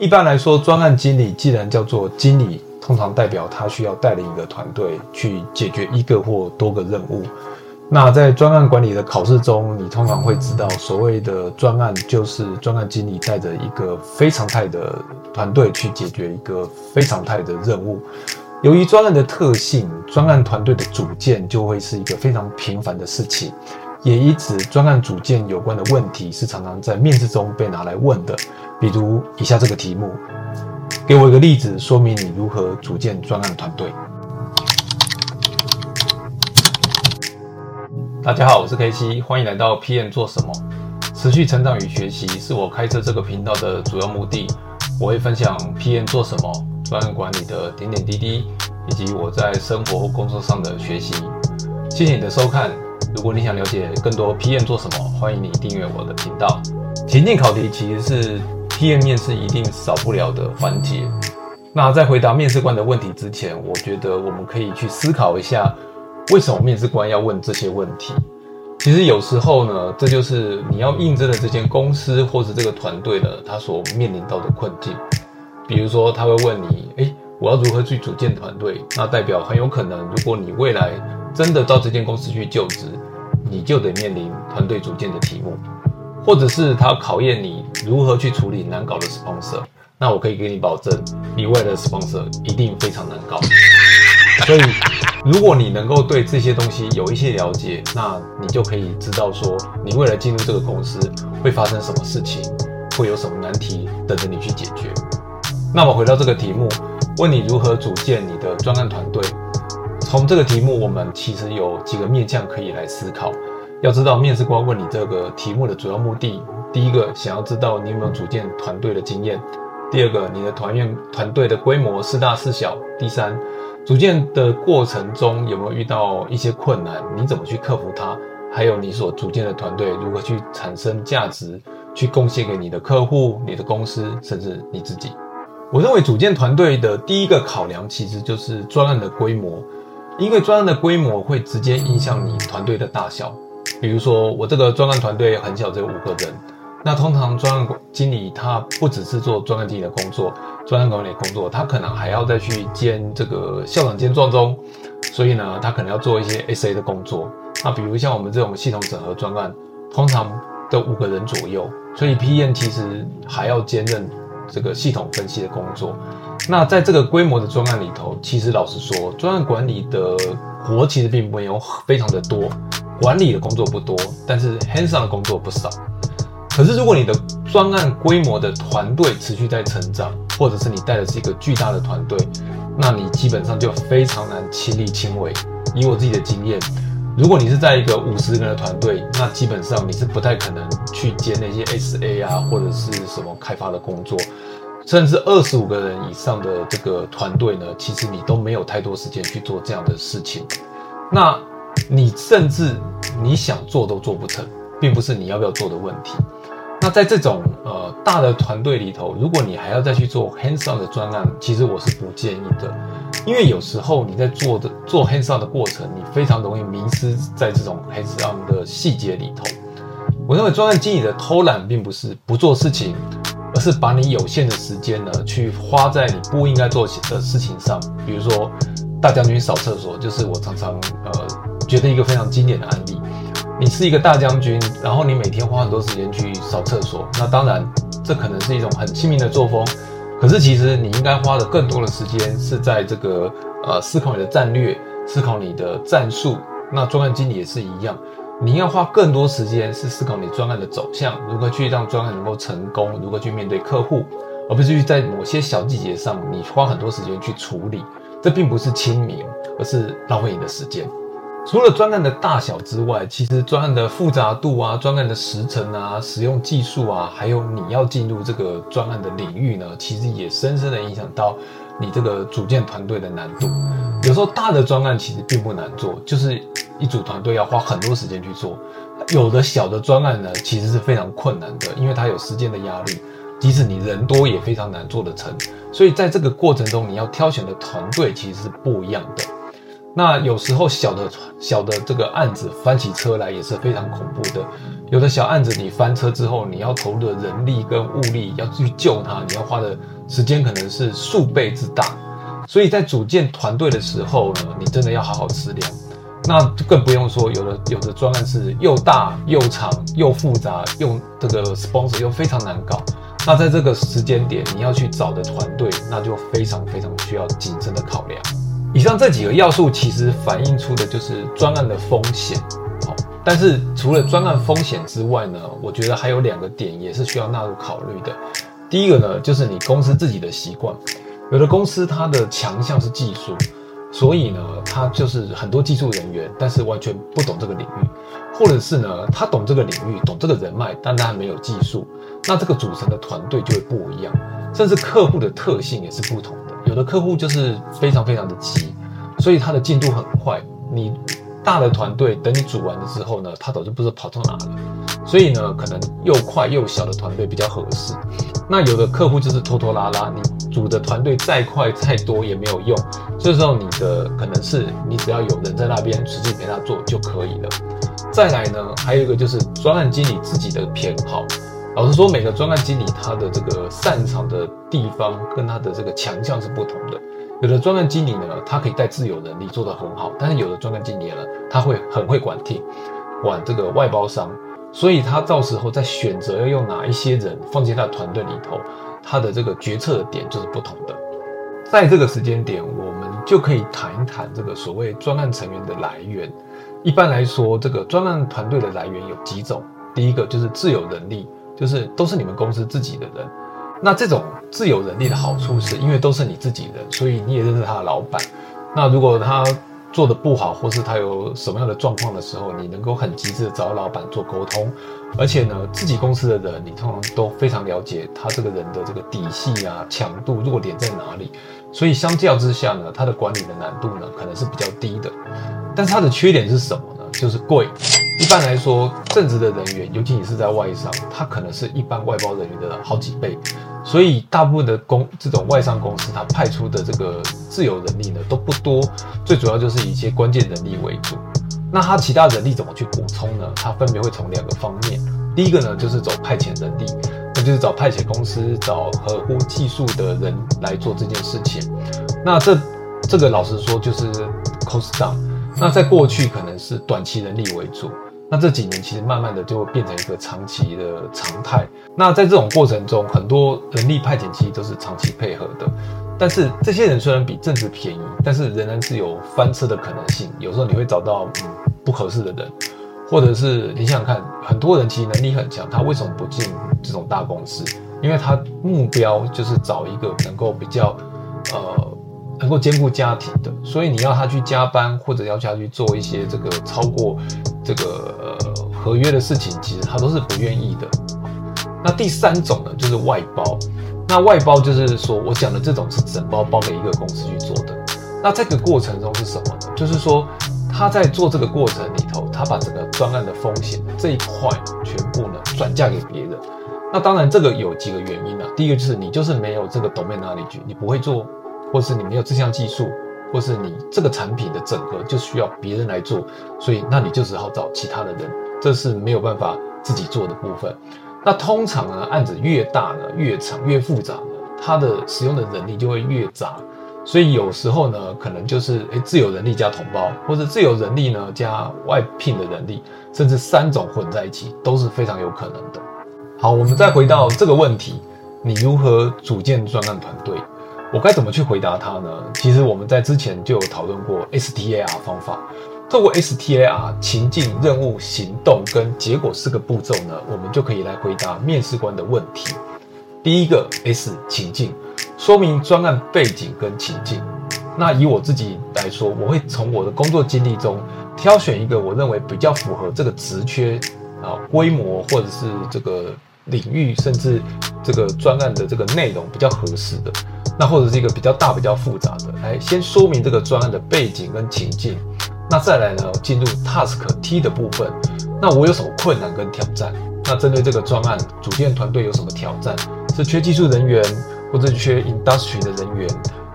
一般来说，专案经理既然叫做经理，通常代表他需要带领一个团队去解决一个或多个任务。那在专案管理的考试中，你通常会知道，所谓的专案就是专案经理带着一个非常态的团队去解决一个非常态的任务。由于专案的特性，专案团队的组建就会是一个非常频繁的事情，也因此，专案组建有关的问题是常常在面试中被拿来问的。比如以下这个题目，给我一个例子，说明你如何组建专案团队。大家好，我是 K C，欢迎来到 PM 做什么？持续成长与学习是我开设这个频道的主要目的。我会分享 PM 做什么。专案管理的点点滴滴，以及我在生活或工作上的学习。谢谢你的收看。如果你想了解更多 PM 做什么，欢迎你订阅我的频道。情境考题其实是 PM 面试一定少不了的环节。那在回答面试官的问题之前，我觉得我们可以去思考一下，为什么面试官要问这些问题？其实有时候呢，这就是你要应征的这间公司或者这个团队呢，他所面临到的困境。比如说，他会问你：“诶，我要如何去组建团队？”那代表很有可能，如果你未来真的到这间公司去就职，你就得面临团队组建的题目，或者是他考验你如何去处理难搞的 sponsor。那我可以给你保证，你未来的 sponsor 一定非常难搞。所以，如果你能够对这些东西有一些了解，那你就可以知道说，你未来进入这个公司会发生什么事情，会有什么难题等着你去解决。那么回到这个题目，问你如何组建你的专案团队。从这个题目，我们其实有几个面向可以来思考。要知道，面试官问你这个题目的主要目的，第一个想要知道你有没有组建团队的经验；第二个，你的团员团队的规模是大是小；第三，组建的过程中有没有遇到一些困难，你怎么去克服它？还有你所组建的团队如何去产生价值，去贡献给你的客户、你的公司，甚至你自己。我认为组建团队的第一个考量，其实就是专案的规模，因为专案的规模会直接影响你团队的大小。比如说，我这个专案团队很小，只有五个人，那通常专案经理他不只是做专案经理的工作，专案管理工作，他可能还要再去兼这个校长兼壮中，所以呢，他可能要做一些 SA 的工作。那比如像我们这种系统整合专案，通常都五个人左右，所以 PM 其实还要兼任。这个系统分析的工作，那在这个规模的专案里头，其实老实说，专案管理的活其实并没有非常的多，管理的工作不多，但是 hands on 的工作不少。可是如果你的专案规模的团队持续在成长，或者是你带的是一个巨大的团队，那你基本上就非常难亲力亲为。以我自己的经验。如果你是在一个五十人的团队，那基本上你是不太可能去接那些 SA 啊，或者是什么开发的工作，甚至二十五个人以上的这个团队呢，其实你都没有太多时间去做这样的事情。那你甚至你想做都做不成，并不是你要不要做的问题。那在这种呃大的团队里头，如果你还要再去做 hands on 的专案，其实我是不建议的。因为有时候你在做的做 hands on 的过程，你非常容易迷失在这种 hands on 的细节里头。我认为专案经理的偷懒并不是不做事情，而是把你有限的时间呢，去花在你不应该做的事情上。比如说大将军扫厕所，就是我常常呃觉得一个非常经典的案例。你是一个大将军，然后你每天花很多时间去扫厕所，那当然这可能是一种很亲民的作风。可是，其实你应该花的更多的时间是在这个呃思考你的战略，思考你的战术。那专案经理也是一样，你要花更多时间是思考你专案的走向，如何去让专案能够成功，如何去面对客户，而不是去在某些小细节上你花很多时间去处理。这并不是亲民，而是浪费你的时间。除了专案的大小之外，其实专案的复杂度啊、专案的时程啊、使用技术啊，还有你要进入这个专案的领域呢，其实也深深的影响到你这个组建团队的难度。有时候大的专案其实并不难做，就是一组团队要花很多时间去做；有的小的专案呢，其实是非常困难的，因为它有时间的压力，即使你人多也非常难做得成。所以在这个过程中，你要挑选的团队其实是不一样的。那有时候小的小的这个案子翻起车来也是非常恐怖的，有的小案子你翻车之后，你要投入的人力跟物力要去救它，你要花的时间可能是数倍之大。所以在组建团队的时候呢，你真的要好好思量。那更不用说，有的有的专案是又大又长又复杂，用这个 sponsor 又非常难搞。那在这个时间点，你要去找的团队，那就非常非常需要谨慎的考量。以上这几个要素其实反映出的就是专案的风险。好，但是除了专案风险之外呢，我觉得还有两个点也是需要纳入考虑的。第一个呢，就是你公司自己的习惯。有的公司它的强项是技术，所以呢，它就是很多技术人员，但是完全不懂这个领域，或者是呢，他懂这个领域，懂这个人脉，但他没有技术。那这个组成的团队就会不一样，甚至客户的特性也是不同的。有的客户就是非常非常的急，所以他的进度很快。你大的团队等你组完了之后呢，他早就不知道跑到哪了。所以呢，可能又快又小的团队比较合适。那有的客户就是拖拖拉拉，你组的团队再快再多也没有用。这时候你的可能是你只要有人在那边实际陪他做就可以了。再来呢，还有一个就是专案经理自己的偏好。老实说，每个专案经理他的这个擅长的地方跟他的这个强项是不同的。有的专案经理呢，他可以带自有能力做得很好，但是有的专案经理呢，他会很会管 team，管这个外包商，所以他到时候在选择要用哪一些人放进他的团队里头，他的这个决策的点就是不同的。在这个时间点，我们就可以谈一谈这个所谓专案成员的来源。一般来说，这个专案团队的来源有几种，第一个就是自有能力。就是都是你们公司自己的人，那这种自有人力的好处是，因为都是你自己人，所以你也认识他的老板。那如果他做的不好，或是他有什么样的状况的时候，你能够很及时的找老板做沟通。而且呢，自己公司的人，你通常都非常了解他这个人的这个底细啊、强度、弱点在哪里。所以相较之下呢，他的管理的难度呢，可能是比较低的。但是他的缺点是什么呢？就是贵。一般来说，正职的人员，尤其你是在外商，他可能是一般外包人员的好几倍，所以大部分的公这种外商公司，他派出的这个自由人力呢都不多，最主要就是以一些关键人力为主。那他其他人力怎么去补充呢？他分别会从两个方面，第一个呢就是走派遣人力，那就是找派遣公司找合乎技术的人来做这件事情。那这这个老实说就是 cost down。那在过去可能是短期人力为主。那这几年其实慢慢的就会变成一个长期的常态。那在这种过程中，很多人力派遣其实都是长期配合的。但是这些人虽然比正职便宜，但是仍然是有翻车的可能性。有时候你会找到嗯不合适的人，或者是你想想看，很多人其实能力很强，他为什么不进这种大公司？因为他目标就是找一个能够比较呃能够兼顾家庭的。所以你要他去加班，或者要求他去做一些这个超过。这个呃合约的事情，其实他都是不愿意的。那第三种呢，就是外包。那外包就是说我讲的这种是整包包给一个公司去做的。那这个过程中是什么呢？就是说他在做这个过程里头，他把整个专案的风险这一块全部呢转嫁给别人。那当然这个有几个原因啊。第一个就是你就是没有这个 domenali 你不会做，或是你没有这项技术。或是你这个产品的整合就需要别人来做，所以那你就只好找其他的人，这是没有办法自己做的部分。那通常呢，案子越大呢，越长越复杂呢，它的使用的人力就会越杂。所以有时候呢，可能就是诶自有人力加同胞，或者自有人力呢加外聘的人力，甚至三种混在一起都是非常有可能的。好，我们再回到这个问题，你如何组建专案团队？我该怎么去回答他呢？其实我们在之前就有讨论过 STAR 方法。透过 STAR 情境、任务、行动跟结果四个步骤呢，我们就可以来回答面试官的问题。第一个 S 情境，说明专案背景跟情境。那以我自己来说，我会从我的工作经历中挑选一个我认为比较符合这个职缺啊规模或者是这个领域，甚至这个专案的这个内容比较合适的。那或者是一个比较大、比较复杂的，来先说明这个专案的背景跟情境。那再来呢，进入 task T 的部分。那我有什么困难跟挑战？那针对这个专案，组建团队有什么挑战？是缺技术人员，或者缺 industry 的人员，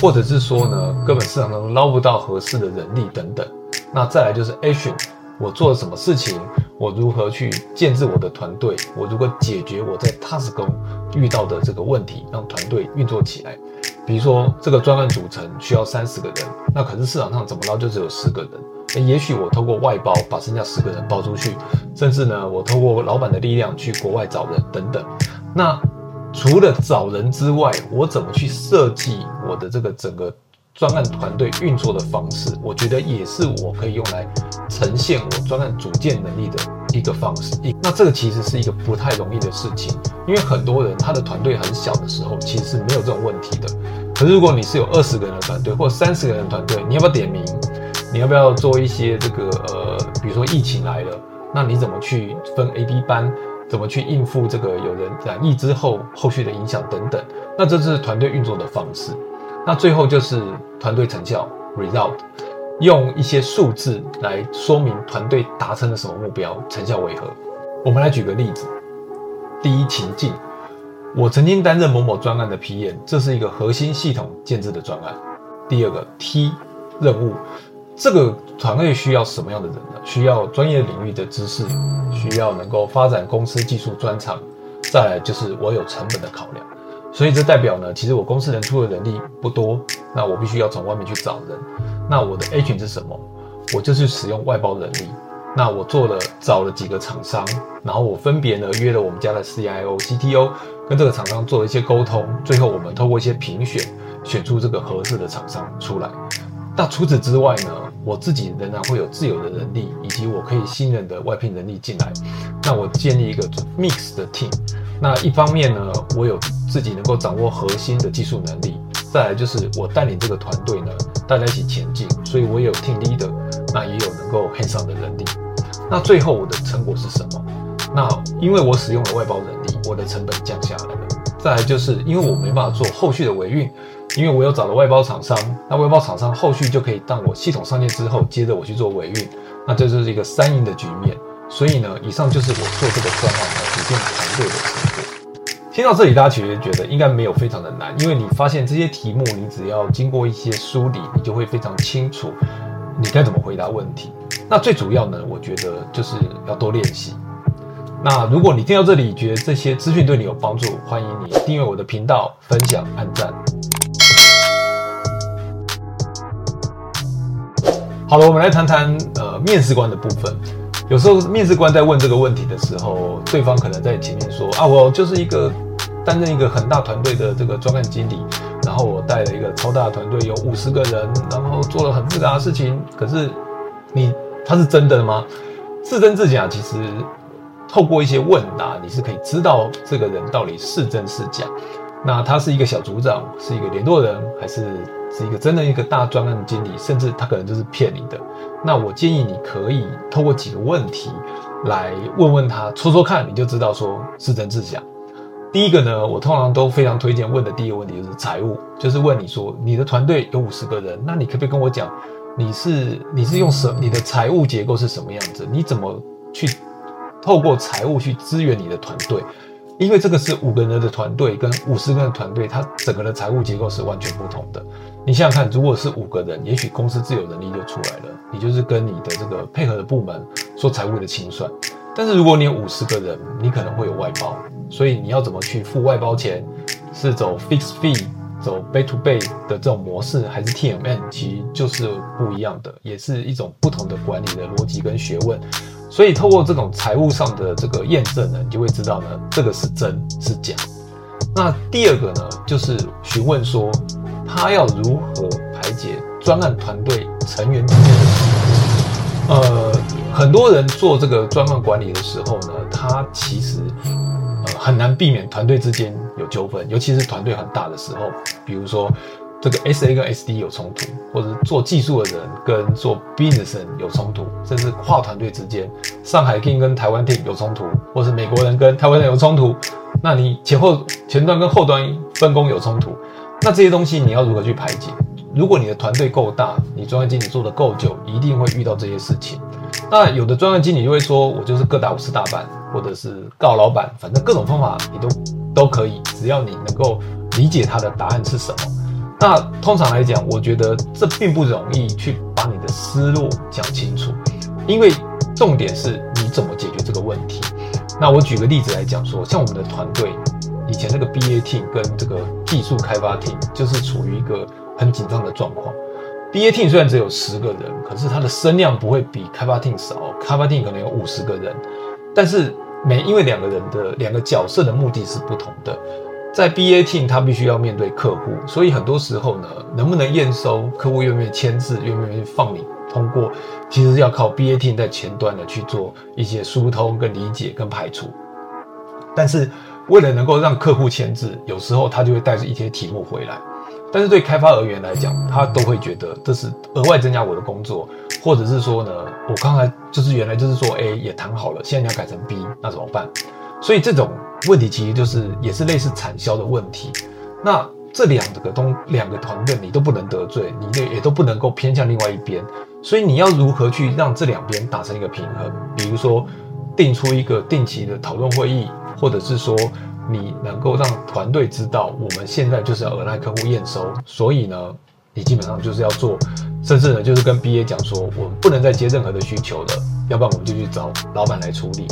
或者是说呢，根本市场上捞不到合适的人力等等。那再来就是 action，我做了什么事情，我如何去建制我的团队，我如何解决我在 task 中遇到的这个问题，让团队运作起来。比如说，这个专案组成需要三十个人，那可是市场上怎么捞就只有十个人。诶也许我透过外包把剩下十个人包出去，甚至呢，我透过老板的力量去国外找人等等。那除了找人之外，我怎么去设计我的这个整个专案团队运作的方式？我觉得也是我可以用来呈现我专案组建能力的一个方式。那这个其实是一个不太容易的事情，因为很多人他的团队很小的时候，其实是没有这种问题的。可是如果你是有二十个人的团队，或三十个人的团队，你要不要点名？你要不要做一些这个呃，比如说疫情来了，那你怎么去分 A、B 班？怎么去应付这个有人染疫之后后续的影响等等？那这是团队运作的方式。那最后就是团队成效 （result），用一些数字来说明团队达成了什么目标，成效为何。我们来举个例子：第一情境，我曾经担任某某专案的 PM，这是一个核心系统建制的专案。第二个 T 任务。这个团队需要什么样的人呢？需要专业领域的知识，需要能够发展公司技术专长，再来就是我有成本的考量。所以这代表呢，其实我公司能出的人力不多，那我必须要从外面去找人。那我的 A 群是什么？我就是使用外包人力。那我做了找了几个厂商，然后我分别呢约了我们家的 CIO、CTO，跟这个厂商做了一些沟通，最后我们透过一些评选，选出这个合适的厂商出来。那除此之外呢？我自己仍然会有自有的能力，以及我可以信任的外聘能力进来。那我建立一个 mix 的 team。那一方面呢，我有自己能够掌握核心的技术能力；再来就是我带领这个团队呢，大家一起前进。所以我有 team leader，那也有能够 hands on 的能力。那最后我的成果是什么？那因为我使用了外包人力，我的成本降下来了。再来就是因为我没办法做后续的维运。因为我有找了外包厂商，那外包厂商后续就可以当我系统上线之后，接着我去做维运，那这就是一个三赢的局面。所以呢，以上就是我做这个专案的组建团队的成果。听到这里，大家其实觉得应该没有非常的难，因为你发现这些题目，你只要经过一些梳理，你就会非常清楚你该怎么回答问题。那最主要呢，我觉得就是要多练习。那如果你听到这里觉得这些资讯对你有帮助，欢迎你订阅我的频道、分享、按赞。好了，我们来谈谈呃面试官的部分。有时候面试官在问这个问题的时候，对方可能在前面说啊，我就是一个担任一个很大团队的这个专案经理，然后我带了一个超大团队，有五十个人，然后做了很复杂的事情。可是你他是真的吗？是真是假？其实透过一些问答，你是可以知道这个人到底是真是假。那他是一个小组长，是一个联络人，还是？是一个真的一个大专案经理，甚至他可能就是骗你的。那我建议你可以透过几个问题来问问他，戳戳看，你就知道说是真是假。第一个呢，我通常都非常推荐问的第一个问题就是财务，就是问你说你的团队有五十个人，那你可不可以跟我讲，你是你是用什你的财务结构是什么样子？你怎么去透过财务去支援你的团队？因为这个是五个人的团队跟五十个人团队，它整个的财务结构是完全不同的。你想想看，如果是五个人，也许公司自有能力就出来了，你就是跟你的这个配合的部门做财务的清算。但是如果你有五十个人，你可能会有外包，所以你要怎么去付外包钱？是走 fixed fee，走 bay to bay 的这种模式，还是 TMN？其实就是不一样的，也是一种不同的管理的逻辑跟学问。所以透过这种财务上的这个验证呢，你就会知道呢，这个是真是假。那第二个呢，就是询问说，他要如何排解专案团队成员之间的呃，很多人做这个专案管理的时候呢，他其实呃很难避免团队之间有纠纷，尤其是团队很大的时候，比如说。这个 S A 跟 S D 有冲突，或者做技术的人跟做 business 人有冲突，甚至跨团队之间，上海 team 跟台湾 team 有冲突，或是美国人跟台湾人有冲突，那你前后前端跟后端分工有冲突，那这些东西你要如何去排解？如果你的团队够大，你专业经理做的够久，一定会遇到这些事情。那有的专业经理就会说，我就是各打五十大板，或者是告老板，反正各种方法你都都可以，只要你能够理解他的答案是什么。那通常来讲，我觉得这并不容易去把你的思路讲清楚，因为重点是你怎么解决这个问题。那我举个例子来讲说，像我们的团队以前那个 BAT 跟这个技术开发 team 就是处于一个很紧张的状况。BAT 虽然只有十个人，可是它的声量不会比开发 team 少，开发 team 可能有五十个人，但是每因为两个人的两个角色的目的是不同的。在 BAT，他必须要面对客户，所以很多时候呢，能不能验收，客户愿不愿意签字，愿不愿意放你通过，其实要靠 BAT 在前端的去做一些疏通、跟理解、跟排除。但是为了能够让客户签字，有时候他就会带着一些题目回来。但是对开发人员来讲，他都会觉得这是额外增加我的工作，或者是说呢，我刚才就是原来就是说 A 也谈好了，现在你要改成 B，那怎么办？所以这种。问题其实就是也是类似产销的问题，那这两个东两个团队你都不能得罪，你也也都不能够偏向另外一边，所以你要如何去让这两边达成一个平衡？比如说定出一个定期的讨论会议，或者是说你能够让团队知道我们现在就是要额外客户验收，所以呢，你基本上就是要做，甚至呢就是跟 BA 讲说，我们不能再接任何的需求了，要不然我们就去找老板来处理。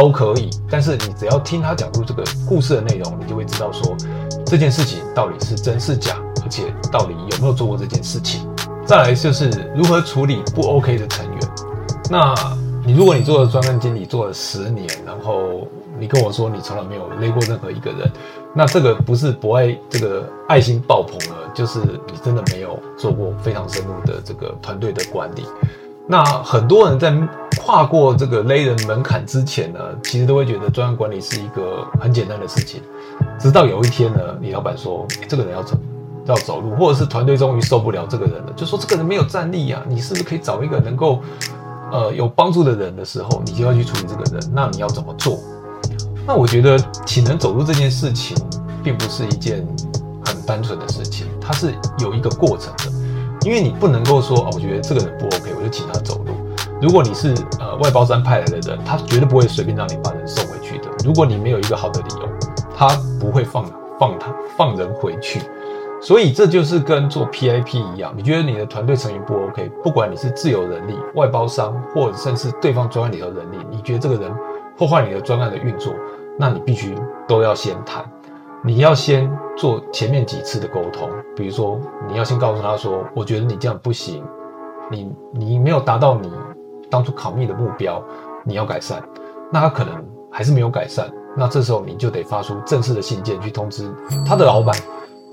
都可以，但是你只要听他讲述这个故事的内容，你就会知道说这件事情到底是真是假，而且到底有没有做过这件事情。再来就是如何处理不 OK 的成员。那你如果你做了专案经理做了十年，然后你跟我说你从来没有勒过任何一个人，那这个不是不爱这个爱心爆棚了，就是你真的没有做过非常深入的这个团队的管理。那很多人在跨过这个勒人门槛之前呢，其实都会觉得专案管理是一个很简单的事情。直到有一天呢，你老板说这个人要走，要走路，或者是团队终于受不了这个人了，就说这个人没有战力啊，你是不是可以找一个能够呃有帮助的人的时候，你就要去处理这个人？那你要怎么做？那我觉得请人走路这件事情，并不是一件很单纯的事情，它是有一个过程的。因为你不能够说哦，我觉得这个人不 OK，我就请他走。如果你是呃外包商派来的人，他绝对不会随便让你把人送回去的。如果你没有一个好的理由，他不会放放他放人回去。所以这就是跟做 PIP 一样，你觉得你的团队成员不 OK，不管你是自由人力、外包商，或者甚至对方专案里头人力，你觉得这个人破坏你的专案的运作，那你必须都要先谈。你要先做前面几次的沟通，比如说你要先告诉他说，我觉得你这样不行，你你没有达到你当初考密的目标，你要改善。那他可能还是没有改善，那这时候你就得发出正式的信件去通知他的老板、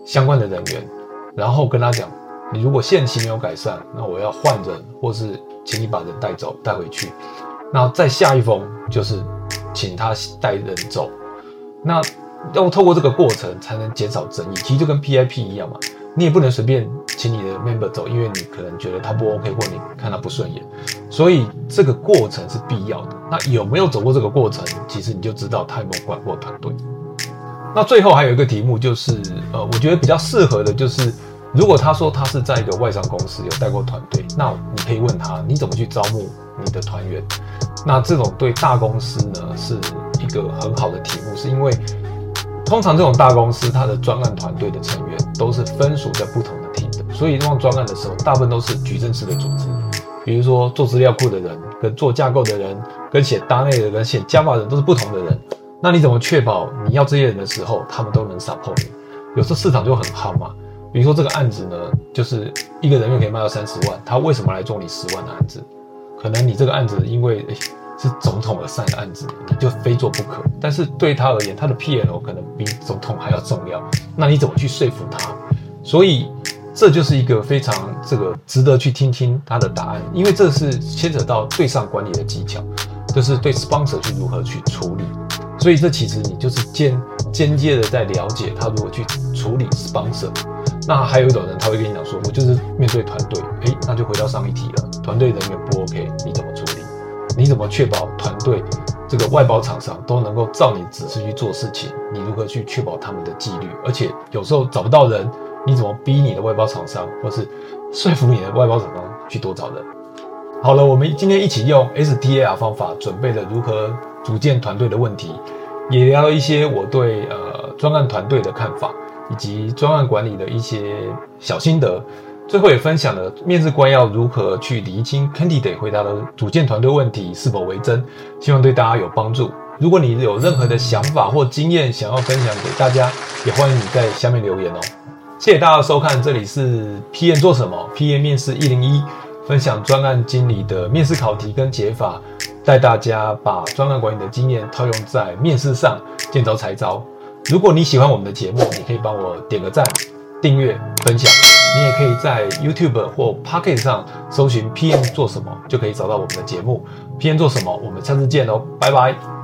相关的人员，然后跟他讲，你如果限期没有改善，那我要换人，或是请你把人带走带回去。那再下一封就是请他带人走，那。要透过这个过程才能减少争议，其实就跟 PIP 一样嘛，你也不能随便请你的 member 走，因为你可能觉得他不 OK 或你看他不顺眼，所以这个过程是必要的。那有没有走过这个过程，其实你就知道他有没有管过团队。那最后还有一个题目就是，呃，我觉得比较适合的就是，如果他说他是在一个外商公司有带过团队，那你可以问他你怎么去招募你的团员。那这种对大公司呢是一个很好的题目，是因为。通常这种大公司，它的专案团队的成员都是分属在不同的 team 的，所以做专案的时候，大部分都是矩阵式的组织。比如说做资料库的人，跟做架构的人，跟写搭内的人、写 Java 人都是不同的人。那你怎么确保你要这些人的时候，他们都能 support 你？有时候市场就很夯嘛。比如说这个案子呢，就是一个人员可以卖到三十万，他为什么来做你十万的案子？可能你这个案子因为。是总统而上的案子，你就非做不可。但是对他而言，他的 PL 可能比总统还要重要。那你怎么去说服他？所以这就是一个非常这个值得去听听他的答案，因为这是牵扯到对上管理的技巧，就是对 sponsor 去如何去处理。所以这其实你就是间间接的在了解他如何去处理 sponsor。那还有一种人，他会跟你讲说，我就是面对团队，诶，那就回到上一题了，团队人员不 OK，你怎么处理？你怎么确保团队这个外包厂商都能够照你指示去做事情？你如何去确保他们的纪律？而且有时候找不到人，你怎么逼你的外包厂商，或是说服你的外包厂商去多找人？好了，我们今天一起用 STAR 方法准备了如何组建团队的问题，也聊了一些我对呃专案团队的看法，以及专案管理的一些小心得。最后也分享了面试官要如何去厘清 candidate 回答的组建团队问题是否为真，希望对大家有帮助。如果你有任何的想法或经验想要分享给大家，也欢迎你在下面留言哦。谢谢大家收看，这里是 P N 做什么？P N 面试一零一，分享专案经理的面试考题跟解法，带大家把专案管理的经验套用在面试上，见招拆招。如果你喜欢我们的节目，你可以帮我点个赞、订阅、分享。你也可以在 YouTube 或 Pocket 上搜寻 PM 做什么，就可以找到我们的节目。PM 做什么？我们下次见喽，拜拜。